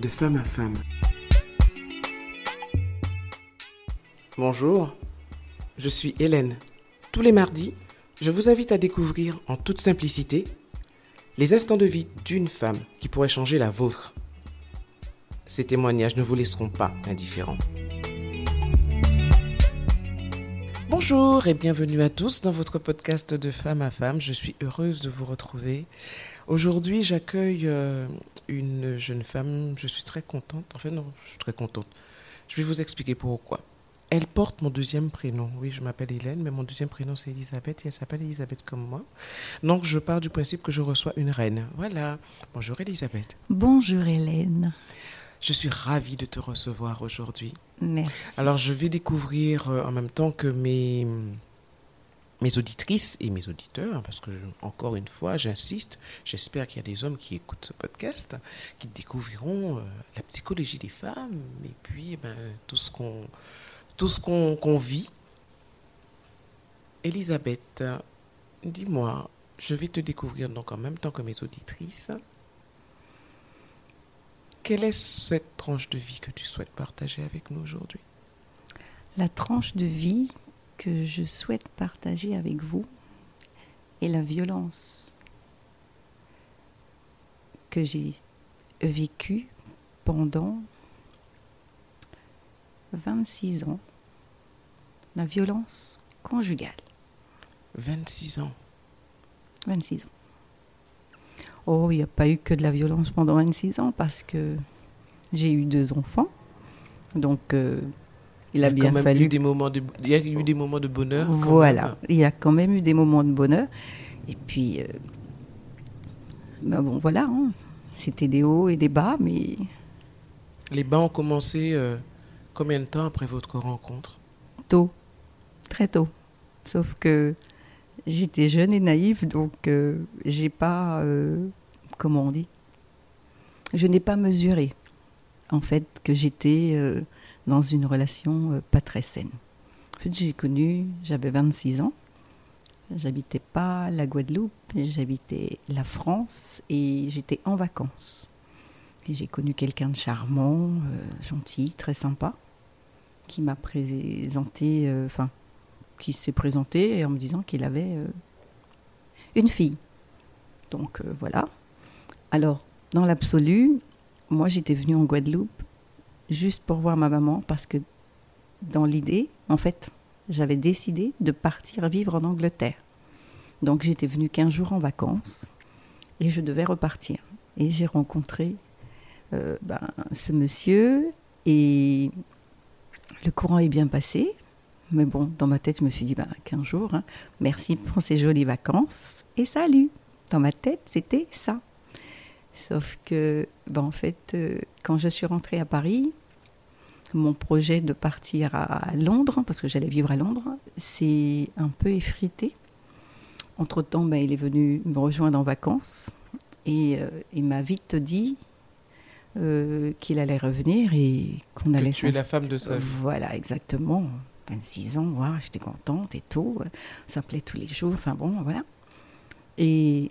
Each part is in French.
de femme à femme. Bonjour, je suis Hélène. Tous les mardis, je vous invite à découvrir en toute simplicité les instants de vie d'une femme qui pourrait changer la vôtre. Ces témoignages ne vous laisseront pas indifférents. Bonjour et bienvenue à tous dans votre podcast de femme à femme. Je suis heureuse de vous retrouver. Aujourd'hui, j'accueille euh, une jeune femme. Je suis très contente. En fait, non, je suis très contente. Je vais vous expliquer pourquoi. Elle porte mon deuxième prénom. Oui, je m'appelle Hélène, mais mon deuxième prénom c'est Elisabeth et elle s'appelle Elisabeth comme moi. Donc je pars du principe que je reçois une reine. Voilà. Bonjour Elisabeth. Bonjour Hélène. Je suis ravie de te recevoir aujourd'hui. Merci. Alors je vais découvrir euh, en même temps que mes, mes auditrices et mes auditeurs, parce que encore une fois, j'insiste, j'espère qu'il y a des hommes qui écoutent ce podcast, qui découvriront euh, la psychologie des femmes et puis eh ben, tout ce qu'on tout ce vit. Elisabeth, dis-moi, je vais te découvrir donc en même temps que mes auditrices. Quelle est cette tranche de vie que tu souhaites partager avec nous aujourd'hui? La tranche de vie que je souhaite partager avec vous est la violence que j'ai vécue pendant 26 ans. La violence conjugale. 26 ans. 26 ans. Oh, il n'y a pas eu que de la violence pendant 26 ans parce que j'ai eu deux enfants. Donc, euh, il a Il y a bien quand même fallu. eu des moments de, il y a eu des moments de bonheur. Voilà, même. il y a quand même eu des moments de bonheur. Et puis, euh, ben bon, voilà, hein. c'était des hauts et des bas, mais Les bas ont commencé euh, combien de temps après votre rencontre? Tôt, très tôt. Sauf que j'étais jeune et naïve, donc euh, j'ai pas, euh, comment on dit, je n'ai pas mesuré, en fait, que j'étais dans une relation euh, pas très saine. En fait, j'ai connu, j'avais 26 ans, j'habitais pas la Guadeloupe, j'habitais la France et j'étais en vacances. Et j'ai connu quelqu'un de charmant, euh, gentil, très sympa, qui m'a présenté, euh, enfin, qui s'est présenté en me disant qu'il avait une fille. Donc voilà. Alors, dans l'absolu, moi j'étais venue en Guadeloupe juste pour voir ma maman parce que dans l'idée, en fait, j'avais décidé de partir vivre en Angleterre. Donc j'étais venue 15 jours en vacances et je devais repartir. Et j'ai rencontré euh, ben, ce monsieur et le courant est bien passé. Mais bon, dans ma tête, je me suis dit, ben, 15 jours, hein. merci pour ces jolies vacances et salut. Dans ma tête, c'était ça. Sauf que, ben, en fait, euh, quand je suis rentrée à Paris, mon projet de partir à Londres, parce que j'allais vivre à Londres, c'est un peu effrité. Entre-temps, ben, il est venu me rejoindre en vacances et euh, il m'a vite dit euh, qu'il allait revenir et qu'on allait tu es la femme de sa vie. Voilà, exactement. 26 ans, waouh, j'étais contente et tout. On s'appelait tous les jours, enfin bon, voilà. Et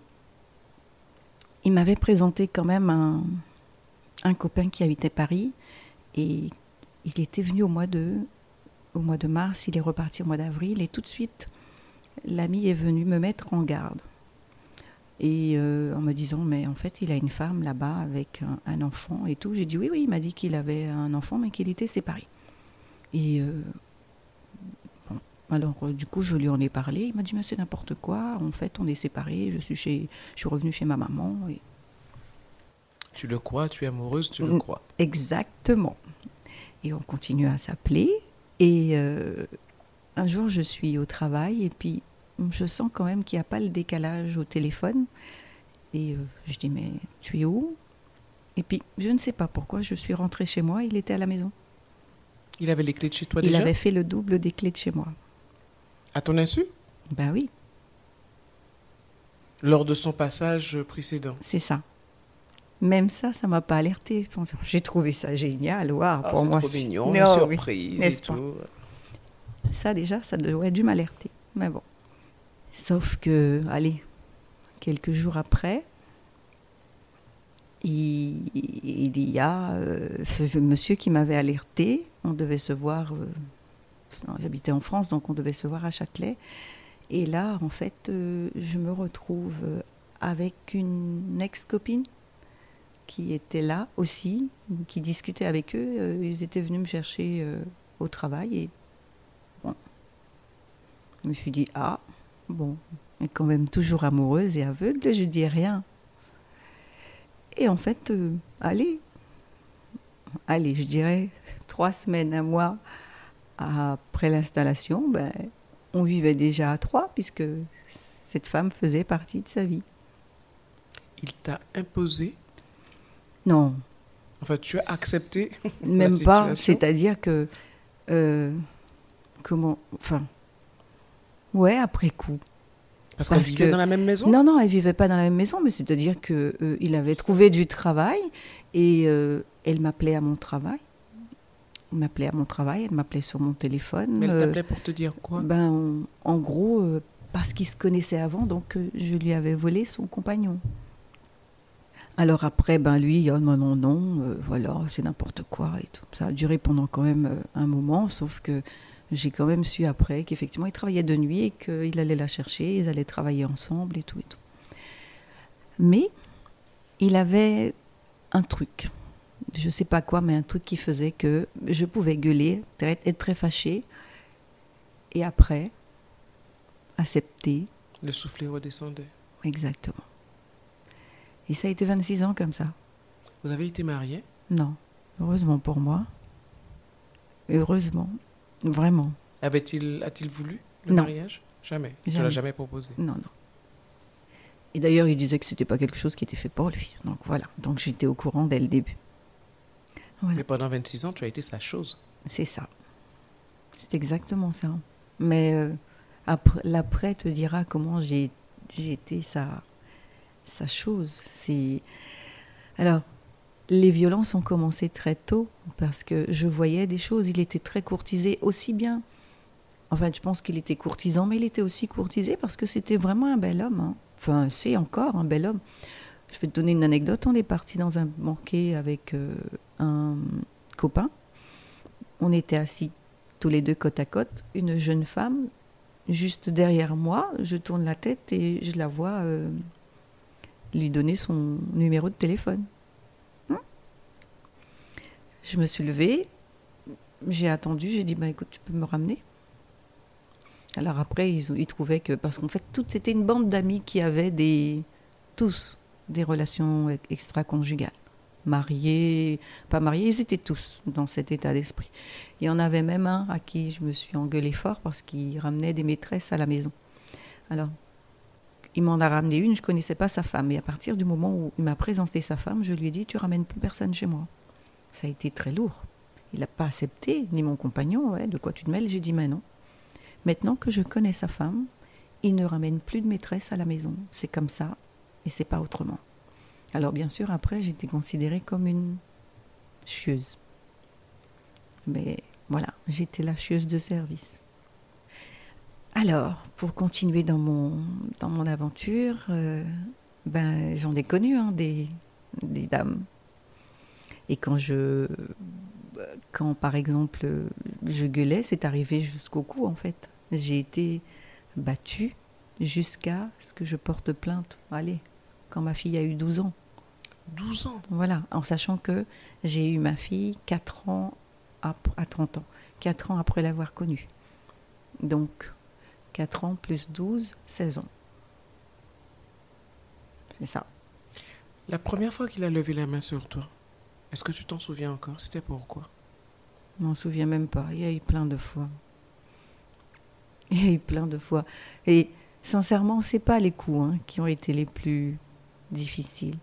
il m'avait présenté quand même un, un copain qui habitait Paris et il était venu au mois de au mois de mars, il est reparti au mois d'avril et tout de suite l'ami est venu me mettre en garde et euh, en me disant mais en fait il a une femme là-bas avec un, enfant et tout. J'ai dit oui oui, il m'a dit qu'il avait un enfant mais qu'il était séparé. Et euh, bon, alors euh, du coup je lui en ai parlé. Il m'a dit mais c'est n'importe quoi. En fait on est séparés. Je suis chez, je suis revenue chez ma maman. Et Tu le crois, tu es amoureuse, tu le Mm. crois. Exactement. Et on continue à s'appeler. Et euh, un jour, je suis au travail et puis je sens quand même qu'il n'y a pas le décalage au téléphone. Et euh, je dis, mais tu es où? Et puis, je ne sais pas pourquoi, je suis rentrée chez moi, il était à la maison. Il avait les clés de chez toi il déjà? avait fait le double des clés de chez moi. À ton insu? Ben oui, Lors de son passage précédent. c'est ça. Même ça, ça m'a pas alerté. J'ai trouvé ça génial. Waouh, Ah, pour c'est moi, trop mignon, Non, une oui. surprise et tout. Ça déjà, ça aurait dû m'alerter. Mais bon. Sauf que, allez, quelques jours après, il, il y a euh, ce monsieur qui m'avait alerté. On devait se voir. euh, J'habitais en France, donc on devait se voir à Châtelet. Et là, en fait, euh, je me retrouve avec une ex-copine qui était là aussi, qui discutait avec eux. Euh, ils étaient venus me chercher euh, au travail et bon, je me suis dit ah bon, est quand même toujours amoureuse et aveugle, je dis rien. Et en fait, euh, allez, allez, je dirais trois semaines, un mois après l'installation, ben, on vivait déjà à trois puisque cette femme faisait partie de sa vie. Il t'a imposé, Non, enfin tu as accepté. même pas. C'est-à-dire que euh, comment, enfin, ouais, après coup. Parce qu'elle Parce vivait que- dans la même maison? Non, non, elle vivait pas dans la même maison, mais c'est-à-dire que euh, il avait trouvé du travail et euh, elle m'appelait à mon travail. Elle m'appelait à mon travail, elle m'appelait sur mon téléphone. Mais elle t'appelait pour te dire quoi? ben, en, en gros, parce qu'ils se connaissaient avant, donc je lui avais volé son compagnon. Alors après, ben lui, oh, non, non, non, euh, voilà, c'est n'importe quoi et tout. Ça a duré pendant quand même euh, un moment, sauf que j'ai quand même su après qu'effectivement, il travaillait de nuit et qu'il allait la chercher, ils allaient travailler ensemble et tout et tout. Mais il avait un truc, je sais pas quoi, mais un truc qui faisait que je pouvais gueuler, être très fâchée, et après, accepter, Le soufflet redescendait. exactement. Et ça a été 26 ans comme ça. Vous avez été mariés Non, heureusement pour moi. Heureusement, vraiment. Avait-il, a-t-il voulu le Non. mariage? Jamais. Tu l'as jamais proposé? Non, non. Et d'ailleurs, il disait que c'était pas quelque chose qui était fait pour lui. Donc voilà. Donc j'étais au courant dès le début. Voilà. Mais pendant 26 ans, tu as été sa chose. C'est ça. C'est exactement ça. Mais euh, après, l'après te dira comment j'ai, j'ai été sa, sa chose. Alors, les violences ont commencé très tôt parce que je voyais des choses. Il était très courtisé aussi bien. Enfin, je pense qu'il était courtisan, mais il était aussi courtisé parce que c'était vraiment un bel homme. hein. Enfin, c'est encore un bel homme. Je vais te donner une anecdote. On est parti dans un banquet avec euh, un copain. On était assis tous les deux côte à côte. Une jeune femme, juste derrière moi, je tourne la tête et je la vois euh, lui donner son numéro de téléphone. Hein? Je me suis levée, j'ai attendu, j'ai dit bah, écoute, tu peux me ramener Alors après, ils, ont- ils trouvaient que. Parce qu'en fait, toute, c'était une bande d'amis qui avaient des. tous des relations extra-conjugales. Mariés, pas mariés, ils étaient tous dans cet état d'esprit. Il y en avait même un à qui je me suis engueulée fort parce qu'il ramenait des maîtresses à la maison. Alors, il m'en a ramené une, je ne connaissais pas sa femme. Et à partir du moment où il m'a présenté sa femme, je lui ai dit Tu ramènes plus personne chez moi. Ça a été très lourd. Il n'a pas accepté, ni mon compagnon. Ouais, de quoi tu te mêles J'ai dit Mais non. Maintenant que je connais sa femme, il ne ramène plus de maîtresse à la maison. C'est comme ça et c'est pas autrement. Alors, bien sûr, après, j'étais considérée comme une chieuse. Mais voilà, j'étais la chieuse de service. Alors, pour continuer dans mon, dans mon aventure, euh, ben, j'en ai connu hein, des, des dames. Et quand je. Quand, par exemple, je gueulais, c'est arrivé jusqu'au cou, en fait. J'ai été battue jusqu'à ce que je porte plainte. Allez, quand ma fille a eu 12 ans. 12 ans. Voilà, en sachant que j'ai eu ma fille 4 ans ap- à 30 ans, 4 ans après l'avoir connue. Donc, 4 ans plus 12, 16 ans. C'est ça. La première fois qu'il a levé la main sur toi, est-ce que tu t'en souviens encore? C'était pourquoi? Je m'en souviens même pas. Il y a eu plein de fois. Il y a eu plein de fois. Et sincèrement, c'est pas les coups hein, qui ont été les plus difficiles.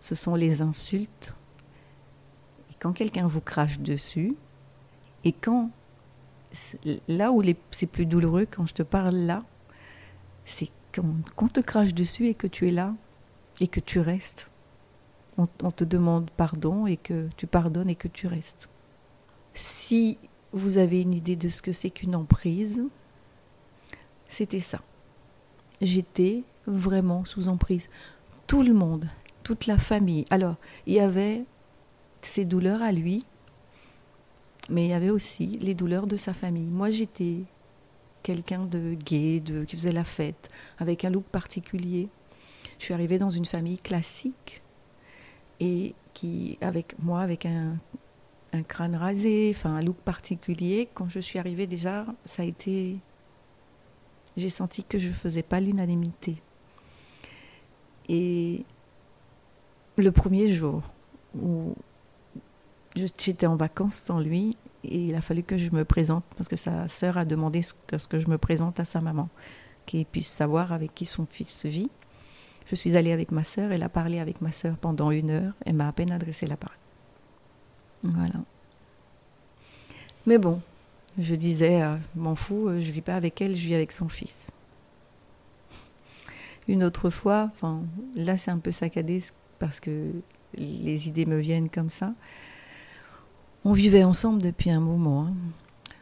Ce sont les insultes. Et quand quelqu'un vous crache dessus, et quand là où c'est plus douloureux, quand je te parle là, c'est quand, quand on te crache dessus et que tu es là et que tu restes. On, on te demande pardon et que tu pardonnes et que tu restes. Si vous avez une idée de ce que c'est qu'une emprise, c'était ça. J'étais vraiment sous emprise. Tout le monde, toute la famille. Alors, il y avait ses douleurs à lui, mais il y avait aussi les douleurs de sa famille. Moi, j'étais quelqu'un de gai, de, qui faisait la fête, avec un look particulier. Je suis arrivée dans une famille classique et qui, avec moi, avec un, un crâne rasé, enfin un look particulier. Quand je suis arrivée déjà, ça a été, j'ai senti que je faisais pas l'unanimité. Et le premier jour où j'étais en vacances sans lui, et il a fallu que je me présente parce que sa sœur a demandé que, ce que je me présente à sa maman, qu'il puisse savoir avec qui son fils vit. Je suis allée avec ma sœur, elle a parlé avec ma sœur pendant une heure, elle m'a à peine adressé la parole. Voilà. Mais bon, je disais, euh, m'en fous, euh, je vis pas avec elle, je vis avec son fils. Une autre fois, là c'est un peu saccadé parce que les idées me viennent comme ça. On vivait ensemble depuis un moment. Hein.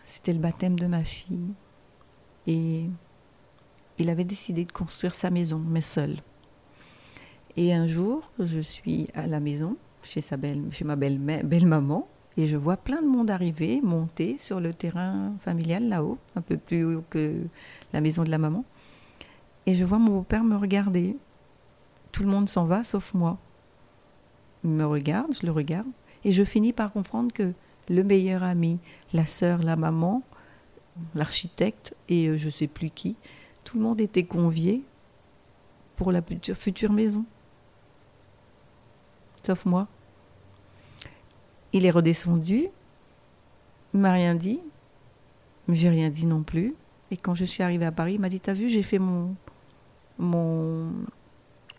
C'était le baptême de ma fille. Et il avait décidé de construire sa maison, mais seul. Et un jour, je suis à la maison, chez, ma belle-maman, et je vois plein de monde arriver, monter sur le terrain familial là-haut, un peu plus haut que la maison de la maman. Et je vois mon beau-père me regarder. Tout le monde s'en va sauf moi. Il me regarde, je le regarde, et je finis par comprendre que le meilleur ami, la sœur, la maman, l'architecte et euh, je ne sais plus qui, tout le monde était convié pour la future, future maison. Sauf moi. Il est redescendu, il m'a rien dit, j'ai rien dit non plus. Et quand je suis arrivée à Paris, il m'a dit T'as vu, j'ai fait mon, mon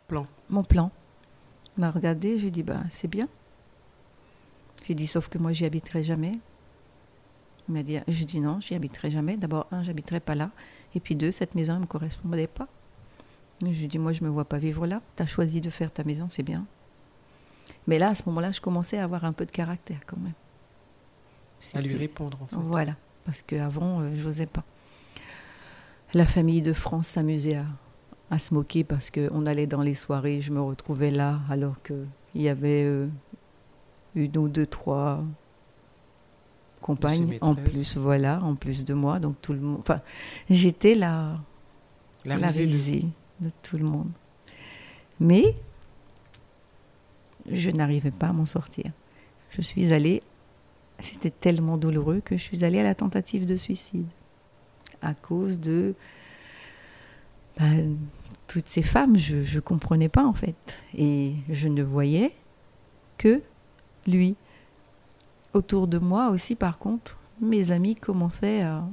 plan. Mon plan. Il m'a regardé, j'ai dit Bah, c'est bien. J'ai dit Sauf que moi, j'y habiterai jamais. Il m'a dit Je dis non, j'y habiterai jamais. D'abord, un, j'habiterai pas là. Et puis deux, cette maison ne me correspondait pas. Je lui dis Moi, je me vois pas vivre là. Tu as choisi de faire ta maison, c'est bien. Mais là, à ce moment-là, je commençais à avoir un peu de caractère quand même. À lui répondre, en fait. Voilà, parce qu'avant, je euh, j'osais pas. La famille de France s'amusait à, à, se moquer parce qu'on allait dans les soirées, je me retrouvais là, alors qu'il y avait euh, une ou deux, trois compagnes en plus, voilà, en plus de moi. Donc tout le monde. Enfin, j'étais la, la, risée de tout le monde. Mais je n'arrivais pas à m'en sortir. Je suis allée, c'était tellement douloureux que je suis allée à la tentative de suicide à cause de ben, toutes ces femmes. Je ne comprenais pas en fait. Et je ne voyais que lui. Autour de moi aussi, par contre, mes amis commençaient à,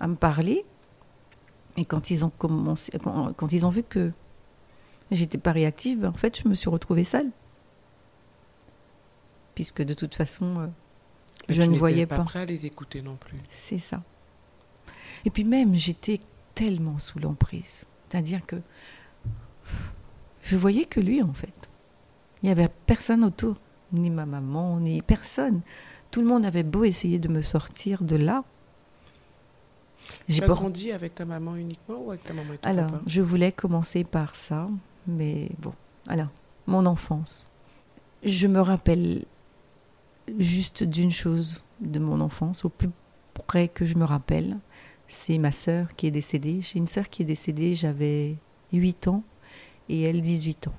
à me parler. Et quand ils ont commencé, quand ils ont vu que j'étais pas réactive, ben, en fait, je me suis retrouvée seule. Puisque de toute façon, euh, je ne voyais pas. pas prêt à les écouter non plus. C'est ça. Et puis même, j'étais tellement sous l'emprise. C'est-à-dire que je voyais que lui, en fait. Il n'y avait personne autour, ni ma maman, ni personne. Tout le monde avait beau essayer de me sortir de là. J'ai pas grandi avec ta maman uniquement ou avec ta maman et ton Alors, papa? je voulais commencer par ça. Mais bon, alors, mon enfance. Je me rappelle juste d'une chose de mon enfance, au plus près que je me rappelle, c'est ma sœur qui est décédée. J'ai une sœur qui est décédée, j'avais 8 ans et elle 18 ans.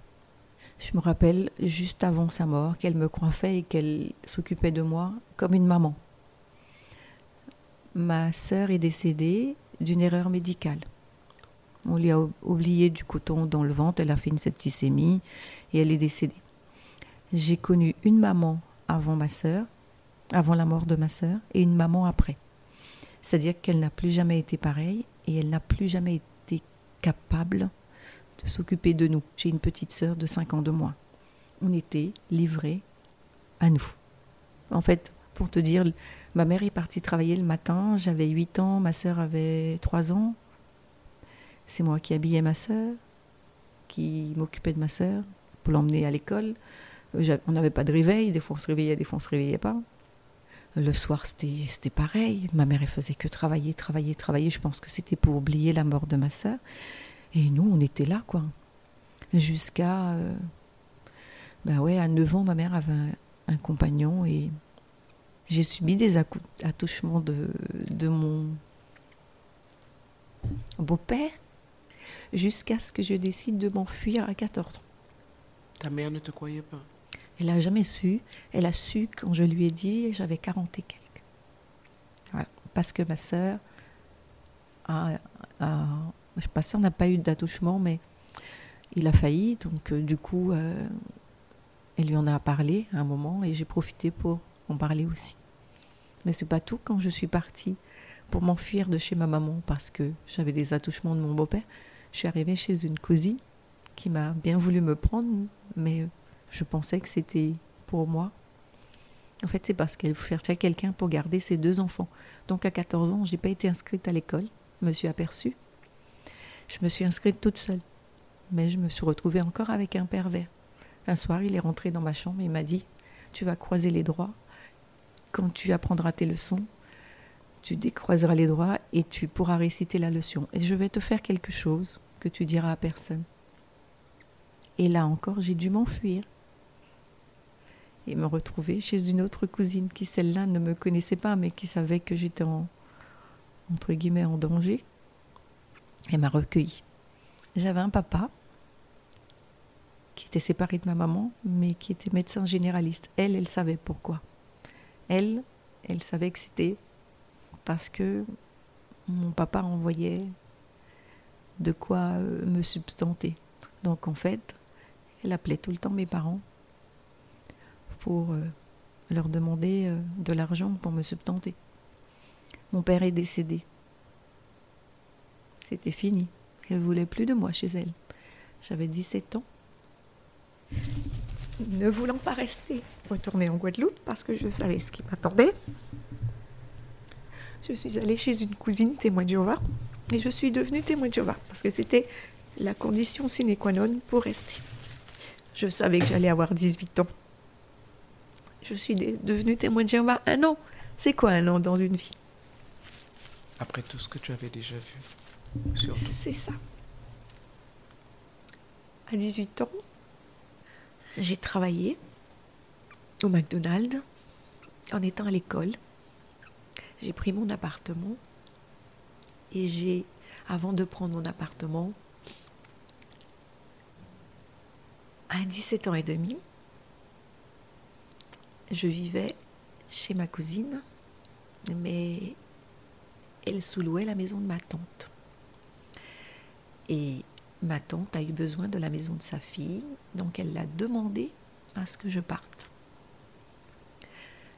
Je me rappelle juste avant sa mort qu'elle me coiffait et qu'elle s'occupait de moi comme une maman. Ma sœur est décédée d'une erreur médicale. On lui a oublié du coton dans le ventre, elle a fait une septicémie et elle est décédée. J'ai connu une maman avant ma sœur, avant la mort de ma sœur, et une maman après. C'est-à-dire qu'elle n'a plus jamais été pareille et elle n'a plus jamais été capable de s'occuper de nous. J'ai une petite sœur de 5 ans de moins. On était livrés à nous. En fait, pour te dire, ma mère est partie travailler le matin, j'avais 8 ans, ma sœur avait 3 ans, c'est moi qui habillais ma sœur, qui m'occupais de ma sœur pour l'emmener à l'école. Euh, on n'avait pas de réveil, des fois on se réveillait, des fois on se réveillait pas. Le soir, c'était pareil. Ma mère, elle faisait que travailler, travailler, travailler. Je pense que c'était pour oublier la mort de ma sœur. Et nous, on était là, quoi. Jusqu'à. Euh, Ben ouais, à 9 ans, ma mère avait un, compagnon et j'ai subi des attouchements de, de mon beau-père jusqu'à ce que je décide de m'enfuir à 14 ans. Ta mère ne te croyait pas? Elle n'a jamais su. Elle a su quand je lui ai dit, j'avais 40 et quelques. Parce que ma sœur a, a ma sœur n'a pas eu d'attouchement, mais il a failli. Donc, euh, du coup, euh, elle lui en a parlé à un moment et j'ai profité pour en parler aussi. Mais c'est pas tout. Quand je suis partie pour m'enfuir de chez ma maman parce que j'avais des attouchements de mon beau-père, je suis arrivée chez une cousine qui m'a bien voulu me prendre, mais je pensais que c'était pour moi. En fait, c'est parce qu'elle cherchait quelqu'un pour garder ses deux enfants. Donc à 14 ans, je n'ai pas été inscrite à l'école. Je me suis aperçue. Je me suis inscrite toute seule. Mais je me suis retrouvée encore avec un pervers. Un soir, il est rentré dans ma chambre et m'a dit Tu vas croiser les droits. Quand tu apprendras tes leçons, tu décroiseras les droits et tu pourras réciter la leçon. Et je vais te faire quelque chose que tu diras à personne. Et là encore, j'ai dû m'enfuir et me retrouver chez une autre cousine qui, celle-là, ne me connaissait pas, mais qui savait que j'étais en danger. Et m'a recueilli. J'avais un papa qui était séparé de ma maman, mais qui était médecin généraliste. Elle, elle savait pourquoi. Elle, elle savait que c'était parce que mon papa envoyait de quoi euh, me substanter. Donc en fait, elle appelait tout le temps mes parents pour euh, leur demander euh, de l'argent pour me substanter. Mon père est décédé. C'était fini. Elle voulait plus de moi chez elle. J'avais 17 ans. Ne voulant pas rester, retourner en Guadeloupe parce que je savais ce qui m'attendait. Je suis allée chez une cousine témoin de Jéhovah et je suis devenue témoin de Jéhovah parce que c'était la condition sine qua non pour rester. Je savais que j'allais avoir 18 ans. Je suis devenue témoin de Jéhovah un an. C'est quoi un an dans une vie? Après tout ce que tu avais déjà vu? C'est ça. À 18 ans, j'ai travaillé au McDonald's en étant à l'école. J'ai pris mon appartement et j'ai, avant de prendre mon appartement, à 17 ans et demi, je vivais chez ma cousine, mais elle sous-louait la maison de ma tante. Et ma tante a eu besoin de la maison de sa fille, donc elle l'a demandé à ce que je parte.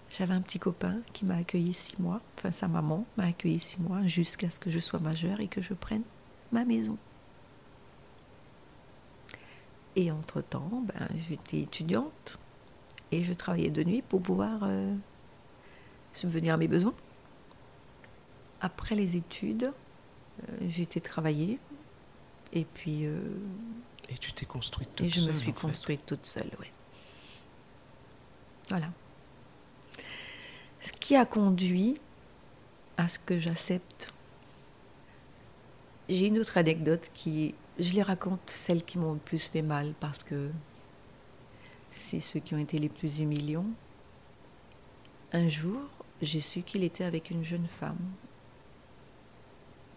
J'avais un petit copain qui m'a accueilli six mois, enfin sa maman m'a accueilli six mois jusqu'à ce que je sois majeure et que je prenne ma maison. Et entre-temps, ben, j'étais étudiante et je travaillais de nuit pour pouvoir euh, subvenir à mes besoins. Après les études, euh, j'ai été travailler et puis. Euh, et tu t'es construite toute seule Et je me suis construite toute seule, oui. Voilà. Ce qui a conduit à ce que j'accepte. J'ai une autre anecdote qui je les raconte celles qui m'ont le plus fait mal parce que c'est ceux qui ont été les plus humiliants. Un jour, j'ai su qu'il était avec une jeune femme,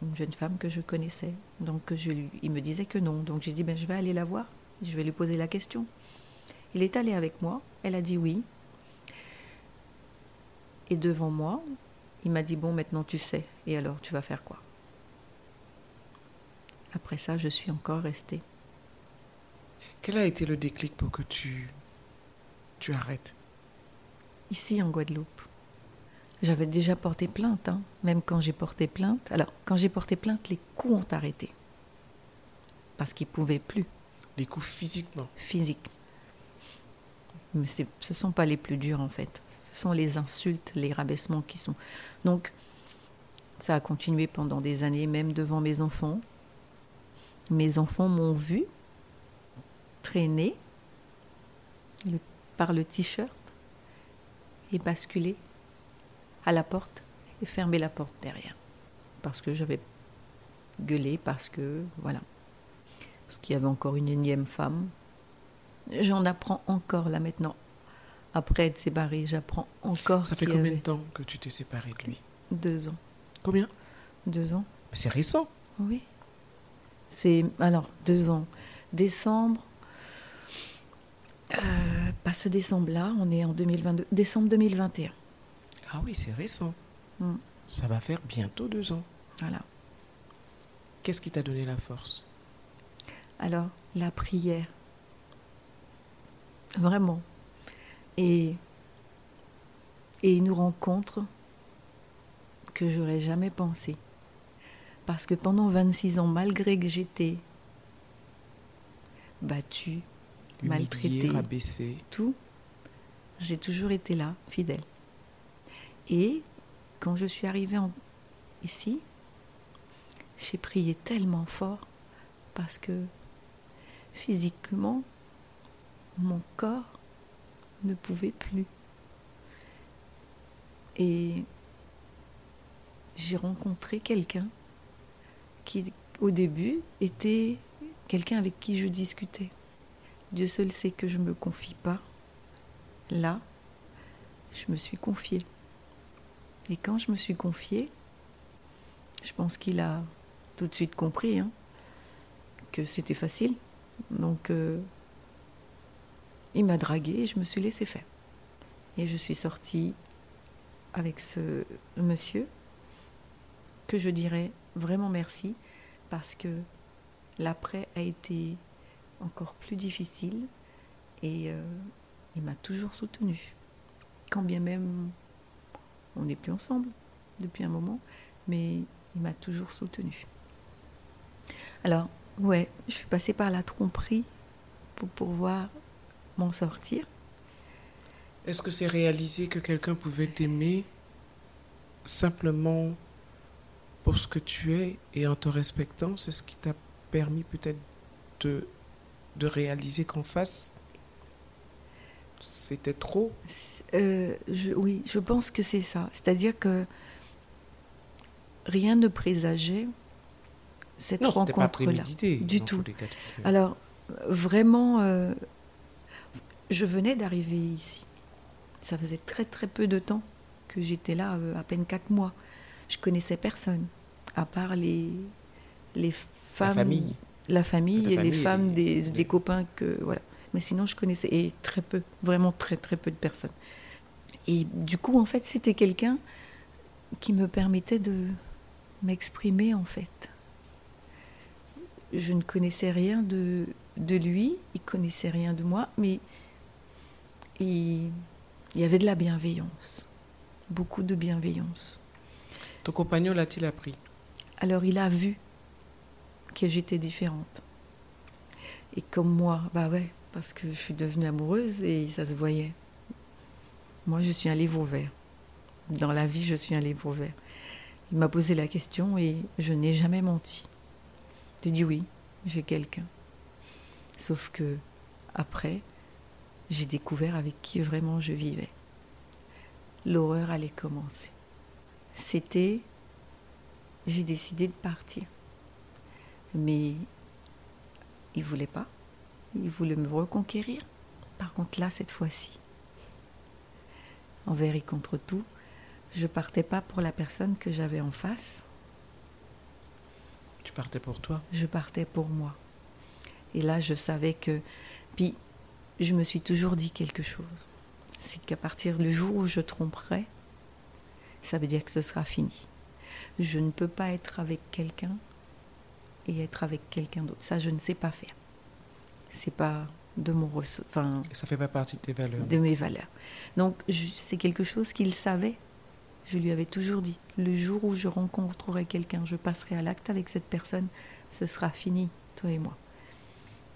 une jeune femme que je connaissais. Donc je lui, il me disait que non. Donc j'ai dit ben je vais aller la voir, je vais lui poser la question. Il est allé avec moi, elle a dit oui. Et devant moi, il m'a dit bon maintenant tu sais. Et alors tu vas faire quoi? Après ça, je suis encore restée. Quel a été le déclic pour que tu, tu arrêtes? Ici, en Guadeloupe. J'avais déjà porté plainte, hein. même quand j'ai porté plainte. Alors, quand j'ai porté plainte, les coups ont arrêté. Parce qu'ils ne pouvaient plus. Les coups physiquement Physiques. Mais ce ne sont pas les plus durs, en fait. Ce sont les insultes, les rabaissements qui sont. Donc, ça a continué pendant des années, même devant mes enfants. Mes enfants m'ont vu traîner par le t-shirt et basculer à la porte et fermer la porte derrière. Parce que j'avais gueulé, parce que, voilà. Parce qu'il y avait encore une énième femme J'en apprends encore là maintenant. Après être séparée, j'apprends encore. Ça fait combien de temps que tu t'es séparée de lui? Deux ans. Combien? Deux ans. C'est récent. Oui. C'est alors deux ans. Décembre. Euh, pas ce décembre-là, on est en 2022. Décembre 2021. Ah oui, c'est récent. Mm. Ça va faire bientôt deux ans. Voilà. Qu'est-ce qui t'a donné la force? Alors, la prière. Vraiment. Et, et une rencontre que j'aurais jamais pensé. Parce que pendant 26 ans, malgré que j'étais battue, maltraitée, rabaissée, tout, j'ai toujours été là, fidèle. Et quand je suis arrivée ici, j'ai prié tellement fort parce que physiquement, mon corps ne pouvait plus. Et j'ai rencontré quelqu'un qui, au début, était quelqu'un avec qui je discutais. Dieu seul sait que je ne me confie pas. Là, je me suis confiée. Et quand je me suis confiée, je pense qu'il a tout de suite compris hein, que c'était facile. Donc, euh, il m'a dragué et je me suis laissé faire. Et je suis sortie avec ce monsieur que je dirais vraiment merci parce que l'après a été encore plus difficile et euh, il m'a toujours soutenue. Quand bien même on n'est plus ensemble depuis un moment, mais il m'a toujours soutenue. Alors, ouais, je suis passée par la tromperie pour pouvoir m'en sortir. Est-ce que c'est réaliser que quelqu'un pouvait t'aimer simplement pour ce que tu es et en te respectant? C'est ce qui t'a permis peut-être de, de réaliser qu'en face, c'était trop? Euh, Oui, je pense que c'est ça. C'est-à-dire que rien ne présageait cette rencontre-là. Du tout. Alors, vraiment, euh, je venais d'arriver ici. Ça faisait très très peu de temps que j'étais là, euh, à peine quatre mois. Je connaissais personne, à part les, les femmes. La famille. La famille et les femmes des, des, copains que. Voilà. Mais sinon, je connaissais et très peu, vraiment très très peu de personnes. Et du coup, en fait, c'était quelqu'un qui me permettait de m'exprimer, en fait je ne connaissais rien de, de lui, il connaissait rien de moi, mais il, il y avait de la bienveillance, beaucoup de bienveillance. Ton compagnon l'a-t-il appris? Alors il a vu que j'étais différente. Et comme moi, bah ouais, parce que je suis devenue amoureuse et ça se voyait. Moi, je suis un livre vert. Dans la vie, je suis un livre vert. Il m'a posé la question et je n'ai jamais menti. J'ai dit oui, j'ai quelqu'un. Sauf que après, j'ai découvert avec qui vraiment je vivais. L'horreur allait commencer. C'était, j'ai décidé de partir. Mais il voulait pas. Il voulait me reconquérir. Par contre, là, cette fois-ci, envers et contre tout, je partais pas pour la personne que j'avais en face, tu partais pour toi? Je partais pour moi. Et là, je savais que... Puis, je me suis toujours dit quelque chose. C'est qu'à partir du jour où je tromperai, ça veut dire que ce sera fini. Je ne peux pas être avec quelqu'un et être avec quelqu'un d'autre. Ça, je ne sais pas faire. C'est pas de mon enfin ça fait pas partie de tes valeurs de mes valeurs donc c'est quelque chose qu'il savait je lui avais toujours dit, le jour où je rencontrerai quelqu'un, je passerai à l'acte avec cette personne, ce sera fini, toi et moi.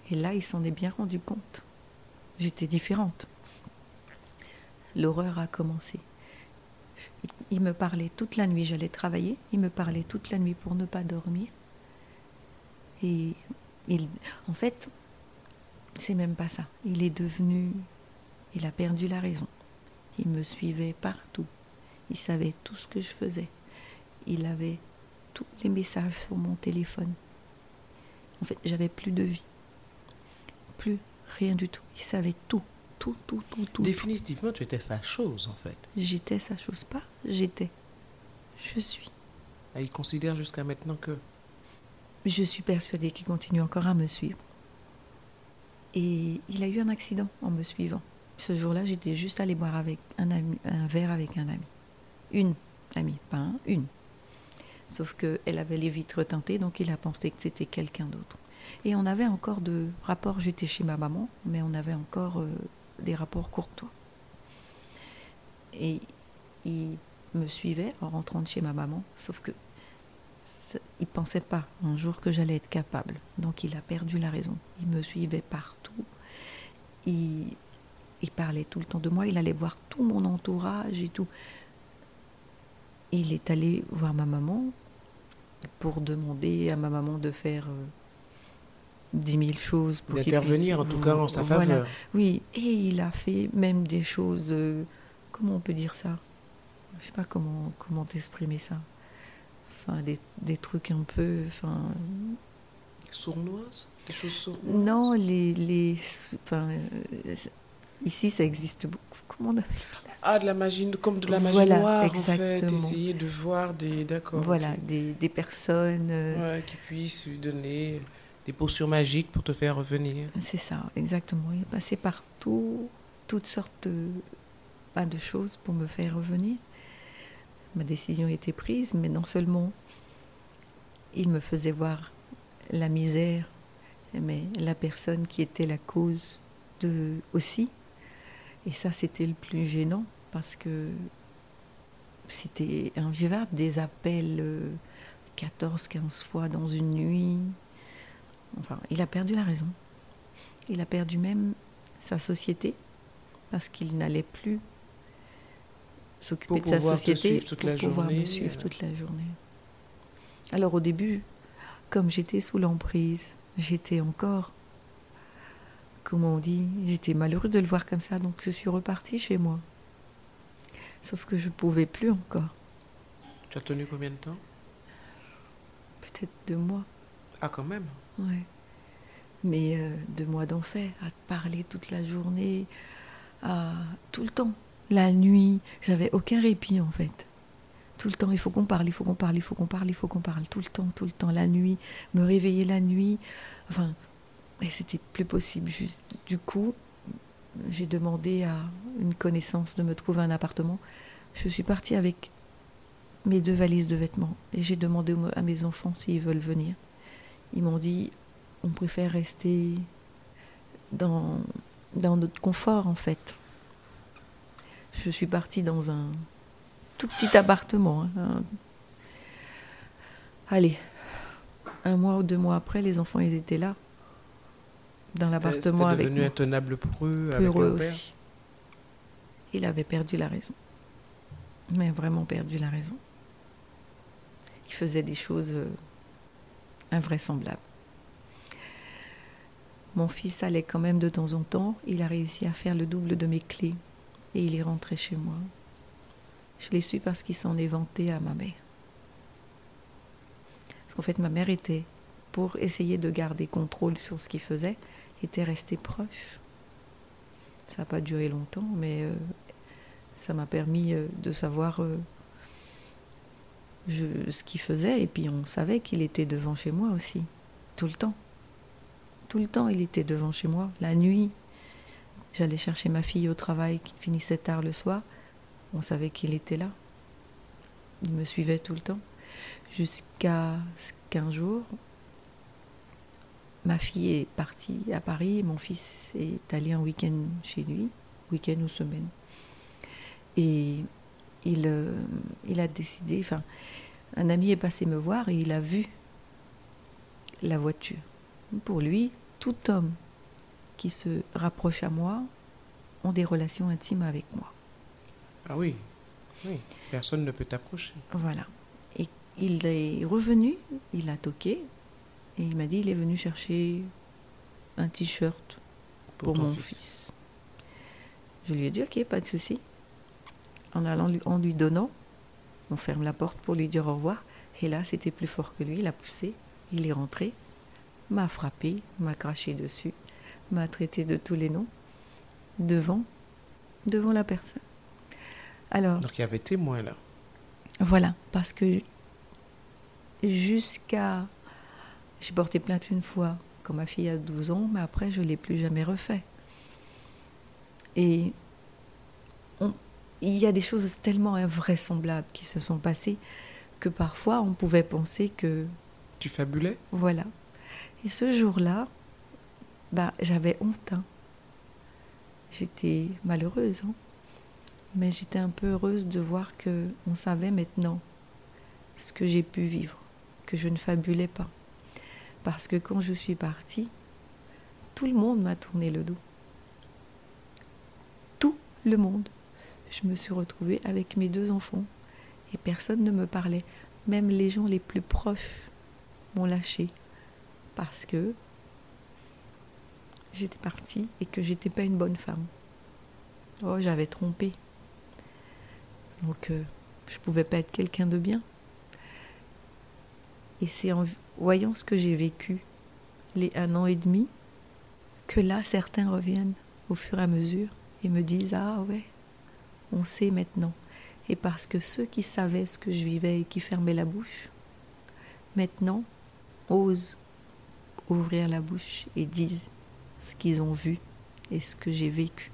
Et là, il s'en est bien rendu compte. J'étais différente. L'horreur a commencé. Il me parlait toute la nuit, j'allais travailler, il me parlait toute la nuit pour ne pas dormir. Et il, en fait, c'est même pas ça. Il est devenu, il a perdu la raison. Il me suivait partout. Il savait tout ce que je faisais. Il avait tous les messages sur mon téléphone. En fait, j'avais plus de vie. Plus rien du tout. Il savait tout, tout, tout, tout, tout. Définitivement, tu étais sa chose, en fait. J'étais sa chose, pas j'étais. Je suis. Et il considère jusqu'à maintenant que... Je suis persuadée qu'il continue encore à me suivre. Et il a eu un accident en me suivant. Ce jour-là, j'étais juste allée boire avec un, ami, un verre avec un ami. Une amie, pas un, une. Sauf qu'elle avait les vitres teintées, donc il a pensé que c'était quelqu'un d'autre. Et on avait encore de rapports, j'étais chez ma maman, mais on avait encore euh, des rapports courtois. Et il me suivait en rentrant de chez ma maman, sauf que il pensait pas un jour que j'allais être capable. Donc il a perdu la raison. Il me suivait partout. Il, il parlait tout le temps de moi. Il allait voir tout mon entourage et tout. Il est allé voir ma maman pour demander à ma maman de faire euh, dix mille choses pour qu'il D'intervenir, en puisse- tout cas, en sa Voilà. faveur. Oui, et il a fait même des choses. euh, comment on peut dire ça? Je sais pas comment comment t'exprimer ça. Enfin, des, des trucs un peu. Enfin, Sournoise Des choses sournoises non, les les. Enfin, euh, ici, ça existe beaucoup. Comment on appelle Ah, de la magie, comme de la magie Voilà, noire, en fait. exactement. Essayer de voir des... D'accord. Voilà, des, des personnes. euh, Ouais, qui puissent lui donner des potions magiques pour te faire revenir. C'est ça, exactement. Il est passé par tout- toutes sortes de, pas de choses pour me faire revenir. Ma décision était prise, mais non seulement il me faisait voir la misère, mais la personne qui était la cause de aussi. Et ça, c'était le plus gênant parce que c'était invivable, des appels euh, 14-15 fois dans une nuit. Enfin, il a perdu la raison. Il a perdu même sa société parce qu'il n'allait plus s'occuper de sa société pour la pouvoir journée, me suivre euh. toute la journée. Alors au début, comme j'étais sous l'emprise, j'étais encore, comment on dit, j'étais malheureuse de le voir comme ça, donc je suis repartie chez moi. Sauf que je ne pouvais plus encore, Tu as tenu combien de temps? Peut-être deux mois. Ah, quand même. Ouais. Mais euh, deux mois d'enfer, à te parler toute la journée, à tout le temps, la nuit, j'avais aucun répit en fait. Tout le temps, il faut qu'on parle, il faut qu'on parle, il faut qu'on parle, il faut qu'on parle, tout le temps, tout le temps, la nuit, me réveiller la nuit, enfin, et c'était plus possible. Du coup, j'ai demandé à une connaissance de me trouver un appartement. Je suis partie avec mes deux valises de vêtements et j'ai demandé à mes enfants s'ils veulent venir. Ils m'ont dit on préfère rester dans, dans notre confort en fait. Je suis partie dans un tout petit appartement. hein, un- Allez, un mois ou deux mois après, les enfants ils étaient là, dans l'appartement avec devenu moi. intenable pour eux, Pour avec eux leur père. aussi. Il avait perdu la raison. Mais vraiment perdu la raison. Il faisait des choses euh, invraisemblables. Mon fils allait quand même de temps en temps. Il a réussi à faire le double de mes clés. Et il est rentré chez moi. Je l'ai su parce qu'il s'en est vanté à ma mère. Parce qu'en fait, ma mère était, pour essayer de garder contrôle sur ce qu'il faisait, était restée proche. Ça n'a pas duré longtemps, mais euh, ça m'a permis euh, de savoir euh, ce qu'il faisait. Et puis on savait qu'il était devant chez moi aussi, tout le temps. Tout le temps, il était devant chez moi. La nuit, j'allais chercher ma fille au travail qui finissait tard le soir. On savait qu'il était là. Il me suivait tout le temps. Jusqu'à ce qu'un jour, ma fille est partie à Paris, mon fils est allé un week-end chez lui, week-end ou semaine. Et il, euh, il a décidé, enfin, un ami est passé me voir et il a vu la voiture. Pour lui, tout homme qui se rapproche à moi ont des relations intimes avec moi. Ah oui. Oui. Personne ne peut t'approcher. Voilà. Et il est revenu, il a toqué, et il m'a dit il est venu chercher un t-shirt pour, mon fils. fils. Je lui ai dit ok, pas de souci. En allant lui, en lui donnant, on ferme la porte pour lui dire au revoir. Et là, c'était plus fort que lui. Il a poussé, il est rentré, m'a frappé, m'a craché dessus, m'a traité de tous les noms devant, devant la personne. Alors. Donc il y avait témoin là. Voilà, parce que jusqu'à. J'ai porté plainte une fois quand ma fille a 12 ans, mais après je ne l'ai plus jamais refait. Et il y a des choses tellement invraisemblables qui se sont passées que parfois on pouvait penser que. Tu fabulais? Voilà. Et ce jour-là, bah, j'avais honte. Hein. J'étais malheureuse. Hein. Mais j'étais un peu heureuse de voir que on savait maintenant ce que j'ai pu vivre, que je ne fabulais pas. Parce que quand je suis partie, tout le monde m'a tourné le dos. Tout le monde. Je me suis retrouvée avec mes deux enfants et personne ne me parlait. Même les gens les plus proches m'ont lâché parce que j'étais partie et que j'étais pas une bonne femme. Oh, j'avais trompé. Donc, euh, je pouvais pas être quelqu'un de bien. Et c'est en voyant ce que j'ai vécu, les un an et demi, que là, certains reviennent au fur et à mesure et me disent Ah ouais, on sait maintenant. Et parce que ceux qui savaient ce que je vivais et qui fermaient la bouche, maintenant osent ouvrir la bouche et disent ce qu'ils ont vu et ce que j'ai vécu.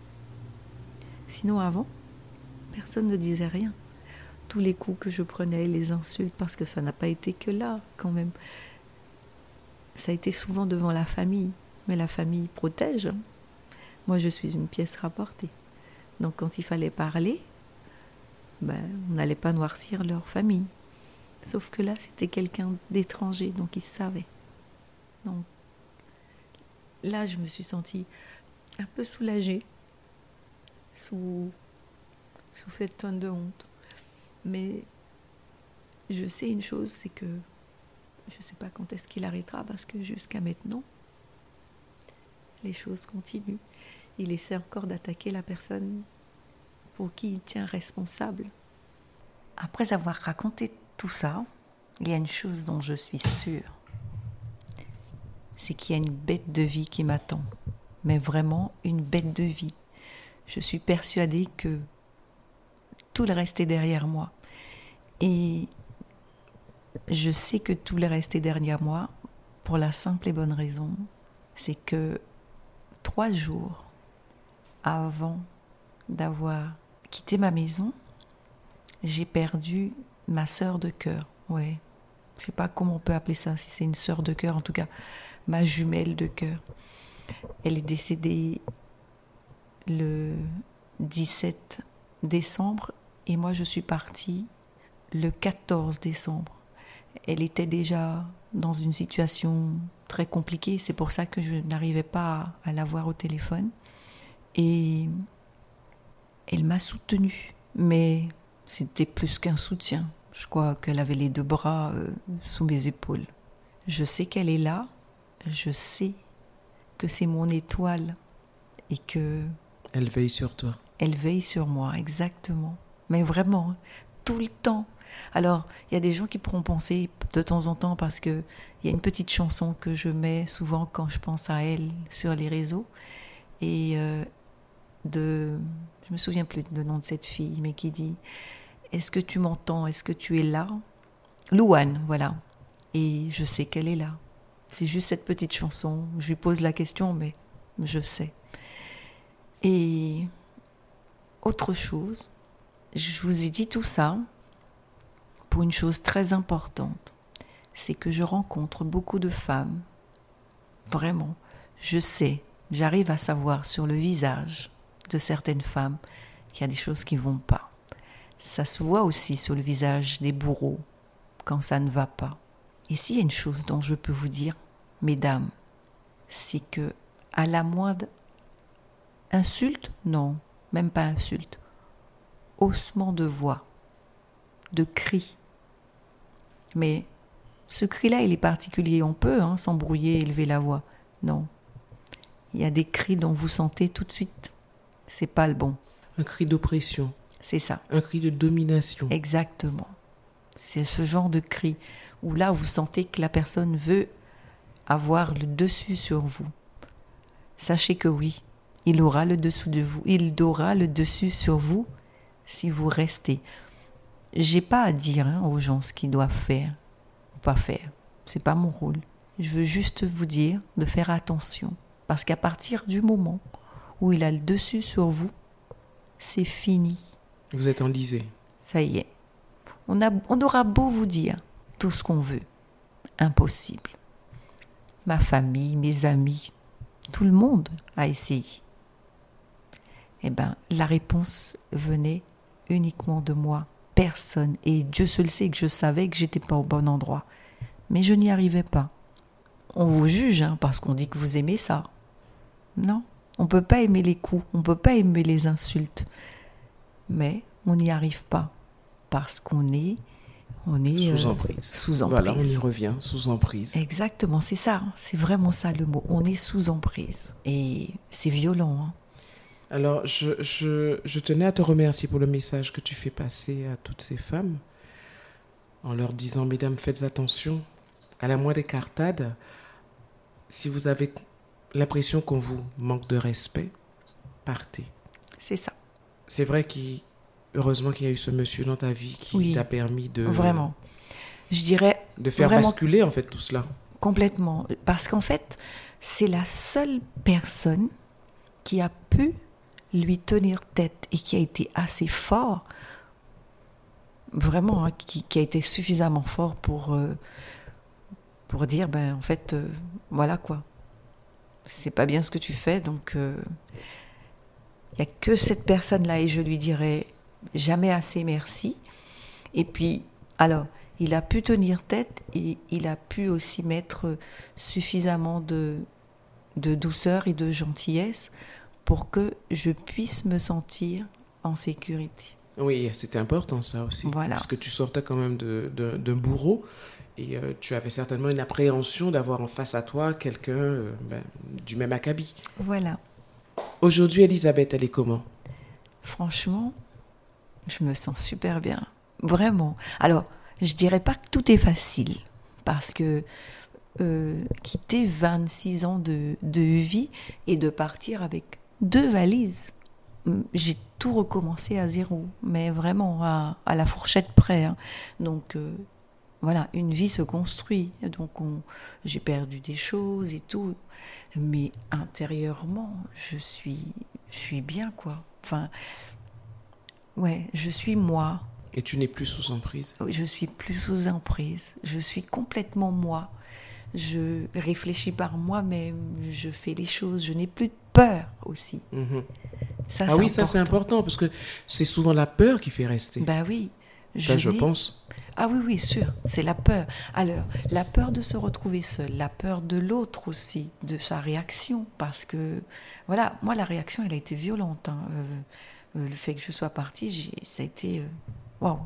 Sinon avant, personne ne disait rien. Tous les coups que je prenais, les insultes, parce que ça n'a pas été que là quand même. Ça a été souvent devant la famille, mais la famille protège. Hein. Moi, je suis une pièce rapportée. Donc quand il fallait parler, ben, on n'allait pas noircir leur famille. Sauf que là, c'était quelqu'un d'étranger, donc ils savaient. Donc là, je me suis sentie un peu soulagée sous, cette tonne de honte. Mais je sais une chose, c'est que je ne sais pas quand est-ce qu'il arrêtera, parce que jusqu'à maintenant, les choses continuent. Il essaie encore d'attaquer la personne pour qui il tient responsable. Après avoir raconté tout ça, il y a une chose dont je suis sûre. C'est qu'il y a une bête de vie qui m'attend. Mais vraiment une bête de vie. Je suis persuadée que tout le reste est derrière moi. Et je sais que tout le reste est derrière moi pour la simple et bonne raison, c'est que trois jours avant d'avoir quitté ma maison, j'ai perdu ma sœur de cœur. Ouais, je sais pas comment on peut appeler ça, si c'est une sœur de cœur, en tout cas ma jumelle de cœur. Elle est décédée le 17 décembre et moi je suis partie le 14 décembre. Elle était déjà dans une situation très compliquée, c'est pour ça que je n'arrivais pas à la voir au téléphone. Et elle m'a soutenue, mais c'était plus qu'un soutien. Je crois qu'elle avait les deux bras euh, sous mes épaules. Je sais qu'elle est là, je sais que c'est mon étoile et que... Elle veille sur toi. Elle veille sur moi, exactement. Mais vraiment, hein, tout le temps. Alors, il y a des gens qui pourront penser de temps en temps, parce qu'il y a une petite chanson que je mets souvent quand je pense à elle sur les réseaux, et euh, de... Je me souviens plus du nom de cette fille, mais qui dit Est-ce que tu m'entends? Est-ce que tu es là? Louane, voilà. Et je sais qu'elle est là. C'est juste cette petite chanson. Je lui pose la question, mais je sais. Et autre chose, je vous ai dit tout ça pour une chose très importante, c'est que je rencontre beaucoup de femmes. Vraiment, je sais, j'arrive à savoir sur le visage de certaines femmes qu'il y a des choses qui ne vont pas. Ça se voit aussi sur le visage des bourreaux quand ça ne va pas. Et s'il y a une chose dont je peux vous dire, mesdames, c'est que à la moindre insulte, non, même pas insulte, haussement de voix, de cri. Mais ce cri-là, il est particulier. On peut hein, s'embrouiller, élever la voix. Non. Il y a des cris dont vous sentez tout de suite. C'est pas le bon. Un cri d'oppression. C'est ça. Un cri de domination. Exactement. C'est ce genre de cri où là, vous sentez que la personne veut avoir le dessus sur vous. sachez que oui, il aura le dessous de vous, il aura le dessus sur vous si vous restez. J'ai pas à dire hein, aux gens ce qu'ils doivent faire ou pas faire. C'est pas mon rôle. Je veux juste vous dire de faire attention parce qu'à partir du moment où il a le dessus sur vous, c'est fini. Vous êtes enlisé. Ça y est. On, a, on aura beau vous dire tout ce qu'on veut. Impossible. Ma famille, mes amis, tout le monde a essayé. Eh bien, la réponse venait uniquement de moi, personne. Et Dieu seul sait que je savais que j'étais pas au bon endroit. Mais je n'y arrivais pas. On vous juge hein, parce qu'on dit que vous aimez ça. Non, on peut pas aimer les coups, on peut pas aimer les insultes. Mais on n'y arrive pas parce qu'on est on est sous euh, emprise. sous emprise. Voilà, on y revient, sous emprise. Exactement, c'est ça, hein. c'est vraiment ça le mot. On est sous emprise et c'est violent. hein. Alors, je, je, je tenais à te remercier pour le message que tu fais passer à toutes ces femmes en leur disant, mesdames, faites attention à la moindre écartade. Si vous avez l'impression qu'on vous manque de respect, partez. C'est ça, C'est vrai qu'il heureusement qu'il y a eu ce monsieur dans ta vie qui Oui. t'a permis de, vraiment. Je dirais de faire basculer en fait tout cela. complètement. Parce qu'en fait, c'est la seule personne qui a pu lui tenir tête et qui a été assez fort, vraiment, hein, qui, qui a été suffisamment fort pour, euh, pour dire, ben en fait, euh, voilà quoi. C'est pas bien ce que tu fais, donc euh, il n'y a que cette personne-là et je lui dirai jamais assez merci. Et puis, alors, il a pu tenir tête et il a pu aussi mettre suffisamment de, de douceur et de gentillesse pour que je puisse me sentir en sécurité. Oui, c'était important ça aussi. Voilà. Parce que tu sortais quand même d'un bourreau et euh, tu avais certainement une appréhension d'avoir en face à toi quelqu'un euh, ben, du même acabit. Voilà. Aujourd'hui, Elisabeth, elle est comment? Franchement, je me sens super bien. Vraiment. Alors, je dirais pas que tout est facile, parce que euh, quitter 26 ans de, de vie et de partir avec deux valises, j'ai tout recommencé à zéro, mais vraiment à, à la fourchette près. hein. Donc, euh, voilà, une vie se construit. Donc, on- j'ai perdu des choses et tout, mais intérieurement, je suis, je suis bien, quoi. Enfin, ouais, je suis moi. Et tu n'es plus sous emprise. Je suis plus sous emprise. Je suis complètement moi. Je réfléchis par moi-même. Je fais les choses. Je n'ai plus de peur aussi. Mhm. Ça, Ah oui, ça c'est important parce que c'est souvent la peur qui fait rester. Bah oui. Enfin, je n'ai- pense. Ah oui, oui, sûr. C'est la peur. Alors, la peur de se retrouver seul, la peur de l'autre aussi, de sa réaction. Parce que, voilà, moi, la réaction, elle a été violente. hein. Euh, le fait que je sois partie, ça a été, euh, waouh,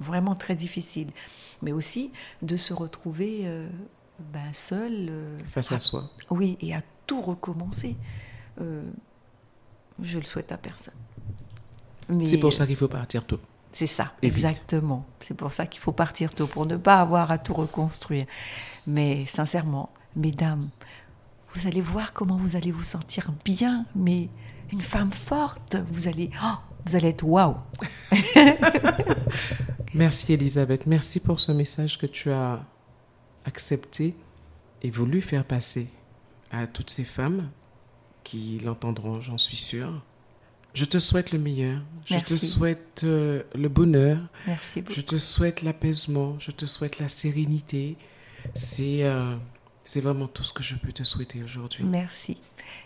vraiment très difficile. Mais aussi de se retrouver euh, ben, seul. euh, Face à soi. oui, et à tout recommencer. Euh, je le souhaite à personne. C'est pour ça qu'il faut partir tôt. c'est ça, Et exactement. C'est pour ça qu'il faut partir tôt, pour ne pas avoir à tout reconstruire. Mais sincèrement, mesdames, vous allez voir comment vous allez vous sentir bien, mais une femme forte, vous allez, oh, vous allez être waouh. Merci Elisabeth, merci pour ce message que tu as accepté et voulu faire passer à toutes ces femmes qui l'entendront, j'en suis sûre. Je te souhaite le meilleur, je te souhaite euh, le bonheur, Merci beaucoup. je te souhaite l'apaisement, je te souhaite la sérénité. C'est euh, c'est vraiment tout ce que je peux te souhaiter aujourd'hui. Merci.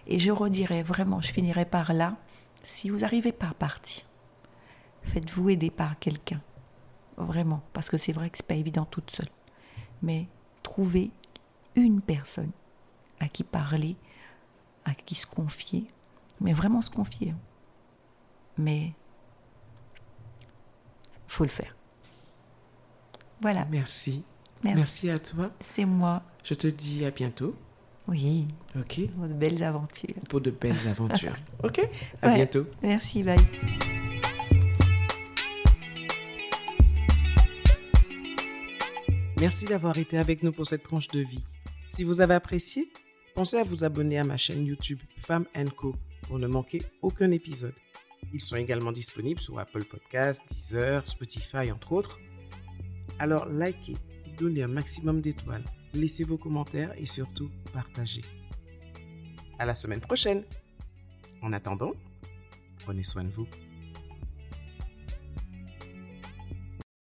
Et je redirai vraiment, je finirai par là. Si vous n'arrivez pas à partir, faites-vous aider par quelqu'un. Vraiment. Parce que c'est vrai que c'est pas évident toute seule. Mais trouvez une personne à qui parler, à qui se confier. Mais vraiment se confier. Mais faut le faire. Voilà. Merci. Merci. Merci à toi. C'est moi. Je te dis à bientôt. Oui. OK De belles aventures. Pour de belles aventures. OK À Ouais. bientôt. Merci. Bye. Merci d'avoir été avec nous pour cette tranche de vie. Si vous avez apprécié, pensez à vous abonner à ma chaîne YouTube Femme Co pour ne manquer aucun épisode. Ils sont également disponibles sur Apple Podcasts, Deezer, Spotify, entre autres. Alors likez, donnez un maximum d'étoiles, laissez vos commentaires et surtout partagez. À la semaine prochaine. En attendant, prenez soin de vous.